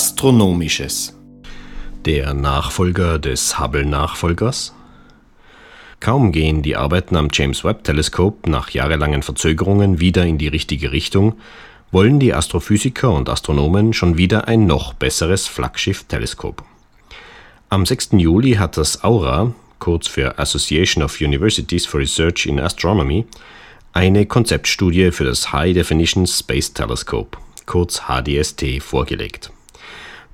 Astronomisches. Der Nachfolger des Hubble-Nachfolgers? Kaum gehen die Arbeiten am James Webb-Teleskop nach jahrelangen Verzögerungen wieder in die richtige Richtung, wollen die Astrophysiker und Astronomen schon wieder ein noch besseres Flaggschiff-Teleskop. Am 6. Juli hat das AURA, kurz für Association of Universities for Research in Astronomy, eine Konzeptstudie für das High Definition Space Telescope, kurz HDST, vorgelegt.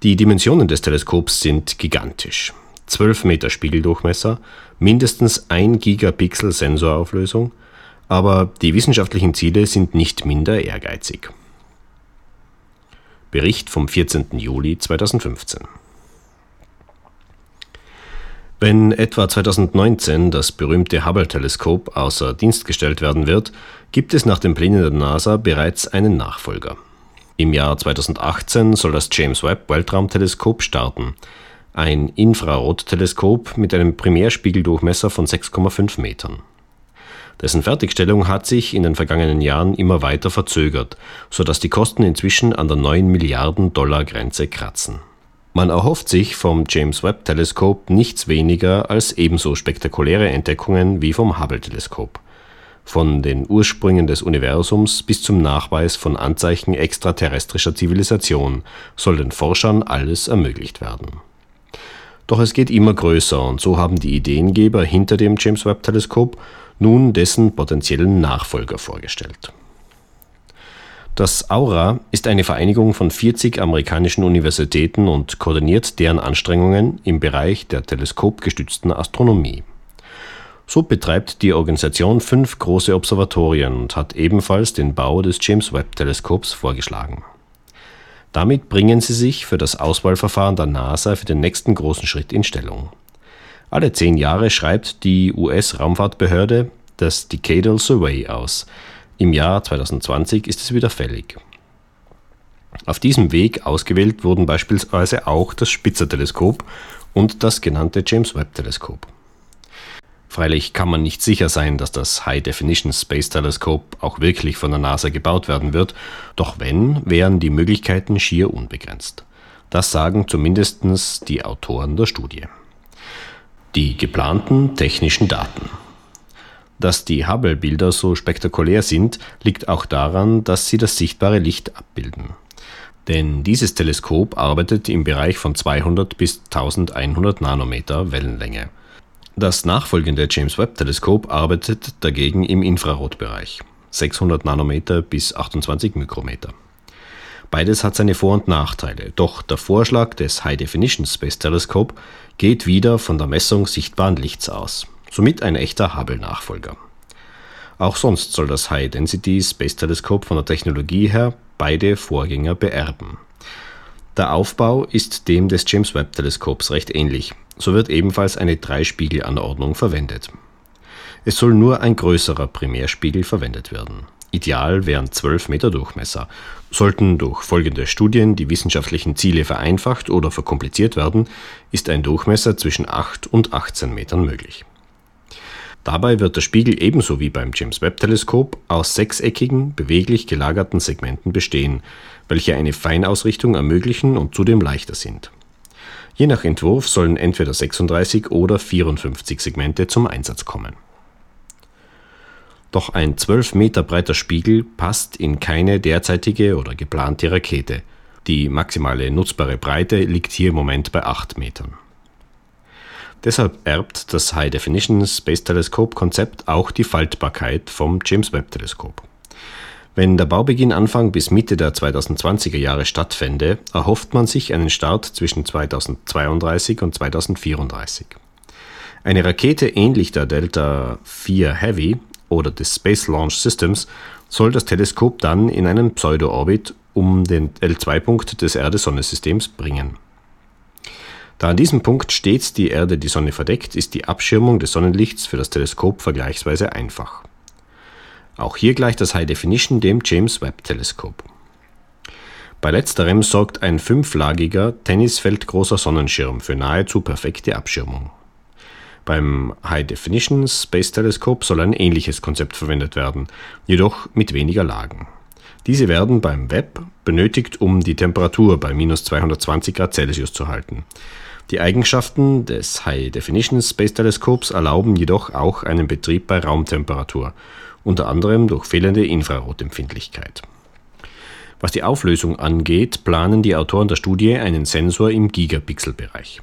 Die Dimensionen des Teleskops sind gigantisch. 12 Meter Spiegeldurchmesser, mindestens 1 Gigapixel Sensorauflösung, aber die wissenschaftlichen Ziele sind nicht minder ehrgeizig. Bericht vom 14. Juli 2015 wenn etwa 2019 das berühmte Hubble-Teleskop außer Dienst gestellt werden wird, gibt es nach den Plänen der NASA bereits einen Nachfolger. Im Jahr 2018 soll das James Webb Weltraumteleskop starten, ein Infrarotteleskop mit einem Primärspiegeldurchmesser von 6,5 Metern. Dessen Fertigstellung hat sich in den vergangenen Jahren immer weiter verzögert, sodass die Kosten inzwischen an der 9 Milliarden Dollar Grenze kratzen. Man erhofft sich vom James Webb Teleskop nichts weniger als ebenso spektakuläre Entdeckungen wie vom Hubble Teleskop. Von den Ursprüngen des Universums bis zum Nachweis von Anzeichen extraterrestrischer Zivilisation soll den Forschern alles ermöglicht werden. Doch es geht immer größer und so haben die Ideengeber hinter dem James Webb Teleskop nun dessen potenziellen Nachfolger vorgestellt. Das Aura ist eine Vereinigung von 40 amerikanischen Universitäten und koordiniert deren Anstrengungen im Bereich der teleskopgestützten Astronomie. So betreibt die Organisation fünf große Observatorien und hat ebenfalls den Bau des James Webb Teleskops vorgeschlagen. Damit bringen sie sich für das Auswahlverfahren der NASA für den nächsten großen Schritt in Stellung. Alle zehn Jahre schreibt die US-Raumfahrtbehörde das Decadal Survey aus, im Jahr 2020 ist es wieder fällig. Auf diesem Weg ausgewählt wurden beispielsweise auch das Spitzer-Teleskop und das genannte James Webb-Teleskop. Freilich kann man nicht sicher sein, dass das High Definition Space Teleskop auch wirklich von der NASA gebaut werden wird, doch wenn, wären die Möglichkeiten schier unbegrenzt. Das sagen zumindest die Autoren der Studie. Die geplanten technischen Daten. Dass die Hubble-Bilder so spektakulär sind, liegt auch daran, dass sie das sichtbare Licht abbilden. Denn dieses Teleskop arbeitet im Bereich von 200 bis 1100 Nanometer Wellenlänge. Das nachfolgende James Webb-Teleskop arbeitet dagegen im Infrarotbereich 600 Nanometer bis 28 Mikrometer. Beides hat seine Vor- und Nachteile, doch der Vorschlag des High Definition Space Telescope geht wieder von der Messung sichtbaren Lichts aus somit ein echter Hubble-Nachfolger. Auch sonst soll das High Density Space Telescope von der Technologie her beide Vorgänger beerben. Der Aufbau ist dem des James Webb Teleskops recht ähnlich. So wird ebenfalls eine Dreispiegelanordnung verwendet. Es soll nur ein größerer Primärspiegel verwendet werden. Ideal wären 12 Meter Durchmesser. Sollten durch folgende Studien die wissenschaftlichen Ziele vereinfacht oder verkompliziert werden, ist ein Durchmesser zwischen 8 und 18 Metern möglich. Dabei wird der Spiegel ebenso wie beim James Webb Teleskop aus sechseckigen, beweglich gelagerten Segmenten bestehen, welche eine Feinausrichtung ermöglichen und zudem leichter sind. Je nach Entwurf sollen entweder 36 oder 54 Segmente zum Einsatz kommen. Doch ein 12 Meter breiter Spiegel passt in keine derzeitige oder geplante Rakete. Die maximale nutzbare Breite liegt hier im Moment bei 8 Metern. Deshalb erbt das High Definition Space Telescope Konzept auch die Faltbarkeit vom James Webb Teleskop. Wenn der Baubeginn Anfang bis Mitte der 2020er Jahre stattfände, erhofft man sich einen Start zwischen 2032 und 2034. Eine Rakete ähnlich der Delta IV Heavy oder des Space Launch Systems soll das Teleskop dann in einen Pseudo-Orbit um den L2-Punkt des Erde-Sonne-Systems bringen. Da an diesem Punkt stets die Erde die Sonne verdeckt, ist die Abschirmung des Sonnenlichts für das Teleskop vergleichsweise einfach. Auch hier gleicht das High Definition dem James Webb Teleskop. Bei letzterem sorgt ein fünflagiger, tennisfeldgroßer Sonnenschirm für nahezu perfekte Abschirmung. Beim High Definition Space Telescope soll ein ähnliches Konzept verwendet werden, jedoch mit weniger Lagen. Diese werden beim Web benötigt, um die Temperatur bei minus 220 Grad Celsius zu halten. Die Eigenschaften des High Definition Space Teleskops erlauben jedoch auch einen Betrieb bei Raumtemperatur, unter anderem durch fehlende Infrarotempfindlichkeit. Was die Auflösung angeht, planen die Autoren der Studie einen Sensor im Gigapixel-Bereich.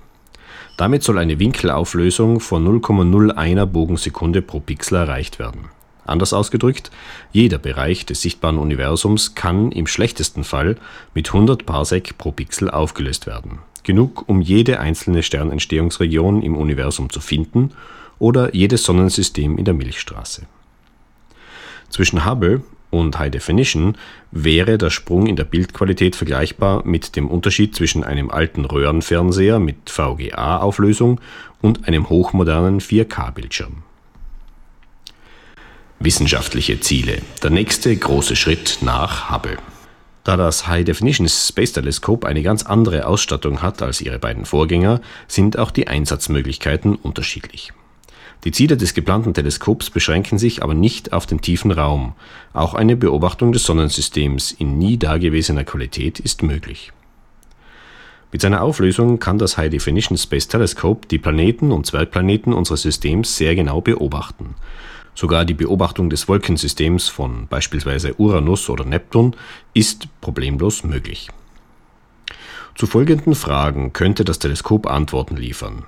Damit soll eine Winkelauflösung von 0,01 Bogensekunde pro Pixel erreicht werden. Anders ausgedrückt, jeder Bereich des sichtbaren Universums kann im schlechtesten Fall mit 100 Parsec pro Pixel aufgelöst werden. Genug, um jede einzelne Sternentstehungsregion im Universum zu finden oder jedes Sonnensystem in der Milchstraße. Zwischen Hubble und High Definition wäre der Sprung in der Bildqualität vergleichbar mit dem Unterschied zwischen einem alten Röhrenfernseher mit VGA-Auflösung und einem hochmodernen 4K-Bildschirm. Wissenschaftliche Ziele. Der nächste große Schritt nach Hubble. Da das High Definition Space Telescope eine ganz andere Ausstattung hat als ihre beiden Vorgänger, sind auch die Einsatzmöglichkeiten unterschiedlich. Die Ziele des geplanten Teleskops beschränken sich aber nicht auf den tiefen Raum. Auch eine Beobachtung des Sonnensystems in nie dagewesener Qualität ist möglich. Mit seiner Auflösung kann das High Definition Space Telescope die Planeten und Zwergplaneten unseres Systems sehr genau beobachten. Sogar die Beobachtung des Wolkensystems von beispielsweise Uranus oder Neptun ist problemlos möglich. Zu folgenden Fragen könnte das Teleskop Antworten liefern.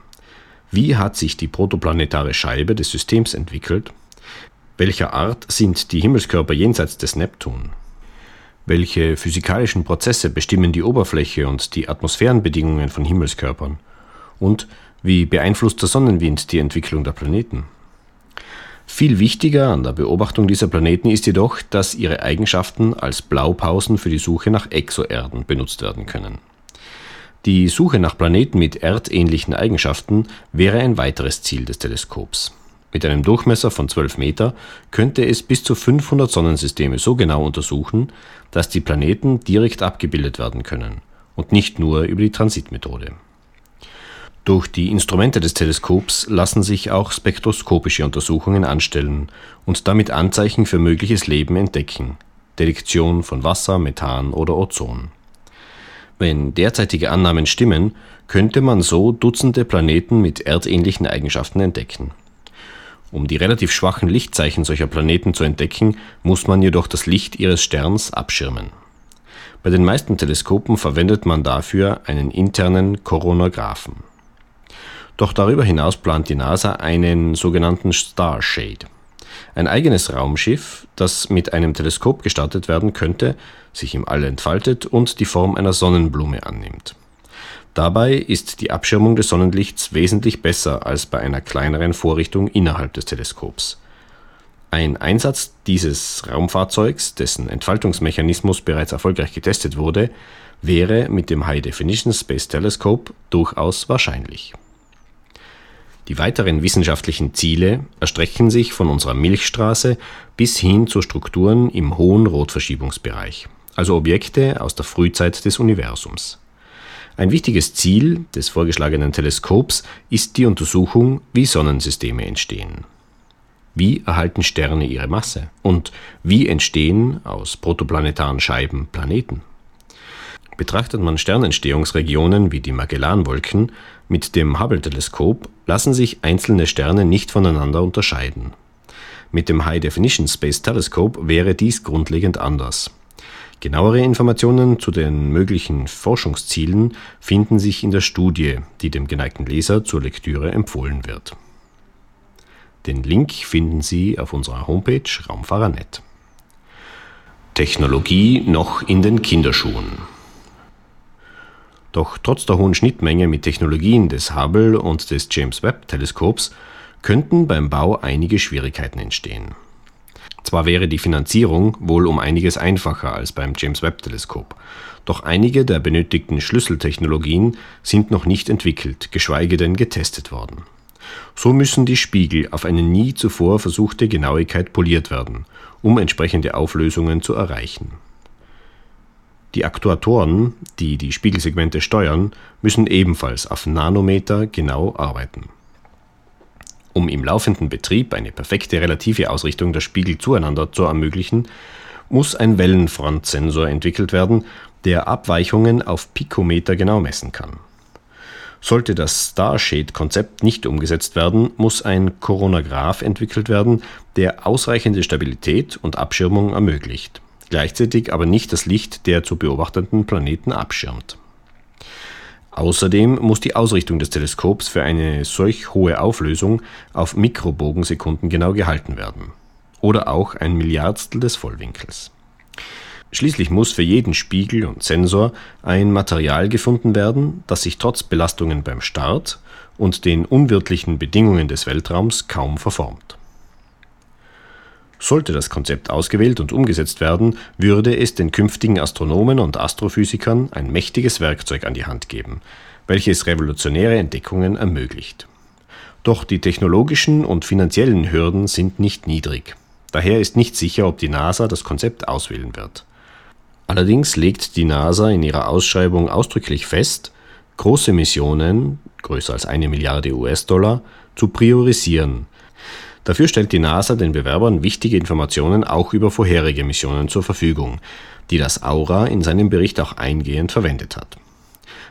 Wie hat sich die protoplanetare Scheibe des Systems entwickelt? Welcher Art sind die Himmelskörper jenseits des Neptun? Welche physikalischen Prozesse bestimmen die Oberfläche und die Atmosphärenbedingungen von Himmelskörpern? Und wie beeinflusst der Sonnenwind die Entwicklung der Planeten? Viel wichtiger an der Beobachtung dieser Planeten ist jedoch, dass ihre Eigenschaften als Blaupausen für die Suche nach Exoerden benutzt werden können. Die Suche nach Planeten mit erdähnlichen Eigenschaften wäre ein weiteres Ziel des Teleskops. Mit einem Durchmesser von 12 Meter könnte es bis zu 500 Sonnensysteme so genau untersuchen, dass die Planeten direkt abgebildet werden können und nicht nur über die Transitmethode. Durch die Instrumente des Teleskops lassen sich auch spektroskopische Untersuchungen anstellen und damit Anzeichen für mögliches Leben entdecken, Detektion von Wasser, Methan oder Ozon. Wenn derzeitige Annahmen stimmen, könnte man so Dutzende Planeten mit erdähnlichen Eigenschaften entdecken. Um die relativ schwachen Lichtzeichen solcher Planeten zu entdecken, muss man jedoch das Licht ihres Sterns abschirmen. Bei den meisten Teleskopen verwendet man dafür einen internen Koronographen. Doch darüber hinaus plant die NASA einen sogenannten Starshade. Ein eigenes Raumschiff, das mit einem Teleskop gestartet werden könnte, sich im All entfaltet und die Form einer Sonnenblume annimmt. Dabei ist die Abschirmung des Sonnenlichts wesentlich besser als bei einer kleineren Vorrichtung innerhalb des Teleskops. Ein Einsatz dieses Raumfahrzeugs, dessen Entfaltungsmechanismus bereits erfolgreich getestet wurde, wäre mit dem High Definition Space Telescope durchaus wahrscheinlich. Die weiteren wissenschaftlichen Ziele erstrecken sich von unserer Milchstraße bis hin zu Strukturen im hohen Rotverschiebungsbereich, also Objekte aus der Frühzeit des Universums. Ein wichtiges Ziel des vorgeschlagenen Teleskops ist die Untersuchung, wie Sonnensysteme entstehen. Wie erhalten Sterne ihre Masse? Und wie entstehen aus protoplanetaren Scheiben Planeten? Betrachtet man Sternentstehungsregionen wie die Magellanwolken mit dem Hubble-Teleskop, lassen sich einzelne Sterne nicht voneinander unterscheiden. Mit dem High Definition Space Telescope wäre dies grundlegend anders. Genauere Informationen zu den möglichen Forschungszielen finden sich in der Studie, die dem geneigten Leser zur Lektüre empfohlen wird. Den Link finden Sie auf unserer Homepage Raumfahrer.net. Technologie noch in den Kinderschuhen. Doch trotz der hohen Schnittmenge mit Technologien des Hubble und des James Webb Teleskops könnten beim Bau einige Schwierigkeiten entstehen. Zwar wäre die Finanzierung wohl um einiges einfacher als beim James Webb Teleskop, doch einige der benötigten Schlüsseltechnologien sind noch nicht entwickelt, geschweige denn getestet worden. So müssen die Spiegel auf eine nie zuvor versuchte Genauigkeit poliert werden, um entsprechende Auflösungen zu erreichen. Die Aktuatoren, die die Spiegelsegmente steuern, müssen ebenfalls auf Nanometer genau arbeiten. Um im laufenden Betrieb eine perfekte relative Ausrichtung der Spiegel zueinander zu ermöglichen, muss ein Wellenfrontsensor entwickelt werden, der Abweichungen auf Pikometer genau messen kann. Sollte das Starshade-Konzept nicht umgesetzt werden, muss ein Koronograph entwickelt werden, der ausreichende Stabilität und Abschirmung ermöglicht, gleichzeitig aber nicht das Licht der zu beobachtenden Planeten abschirmt. Außerdem muss die Ausrichtung des Teleskops für eine solch hohe Auflösung auf Mikrobogensekunden genau gehalten werden. Oder auch ein Milliardstel des Vollwinkels. Schließlich muss für jeden Spiegel und Sensor ein Material gefunden werden, das sich trotz Belastungen beim Start und den unwirtlichen Bedingungen des Weltraums kaum verformt. Sollte das Konzept ausgewählt und umgesetzt werden, würde es den künftigen Astronomen und Astrophysikern ein mächtiges Werkzeug an die Hand geben, welches revolutionäre Entdeckungen ermöglicht. Doch die technologischen und finanziellen Hürden sind nicht niedrig. Daher ist nicht sicher, ob die NASA das Konzept auswählen wird. Allerdings legt die NASA in ihrer Ausschreibung ausdrücklich fest, große Missionen, größer als eine Milliarde US-Dollar, zu priorisieren, Dafür stellt die NASA den Bewerbern wichtige Informationen auch über vorherige Missionen zur Verfügung, die das Aura in seinem Bericht auch eingehend verwendet hat.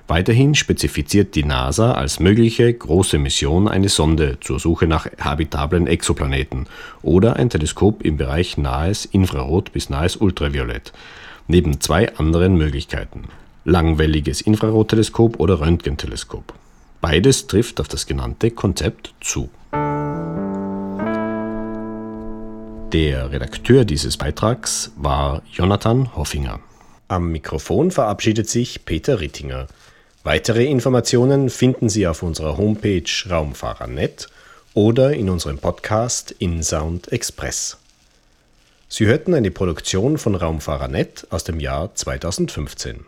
Weiterhin spezifiziert die NASA als mögliche große Mission eine Sonde zur Suche nach habitablen Exoplaneten oder ein Teleskop im Bereich nahes Infrarot bis nahes Ultraviolett, neben zwei anderen Möglichkeiten langwelliges Infrarotteleskop oder Röntgenteleskop. Beides trifft auf das genannte Konzept zu. Der Redakteur dieses Beitrags war Jonathan Hoffinger. Am Mikrofon verabschiedet sich Peter Rittinger. Weitere Informationen finden Sie auf unserer Homepage Raumfahrer.net oder in unserem Podcast InSound Express. Sie hörten eine Produktion von Raumfahrer.net aus dem Jahr 2015.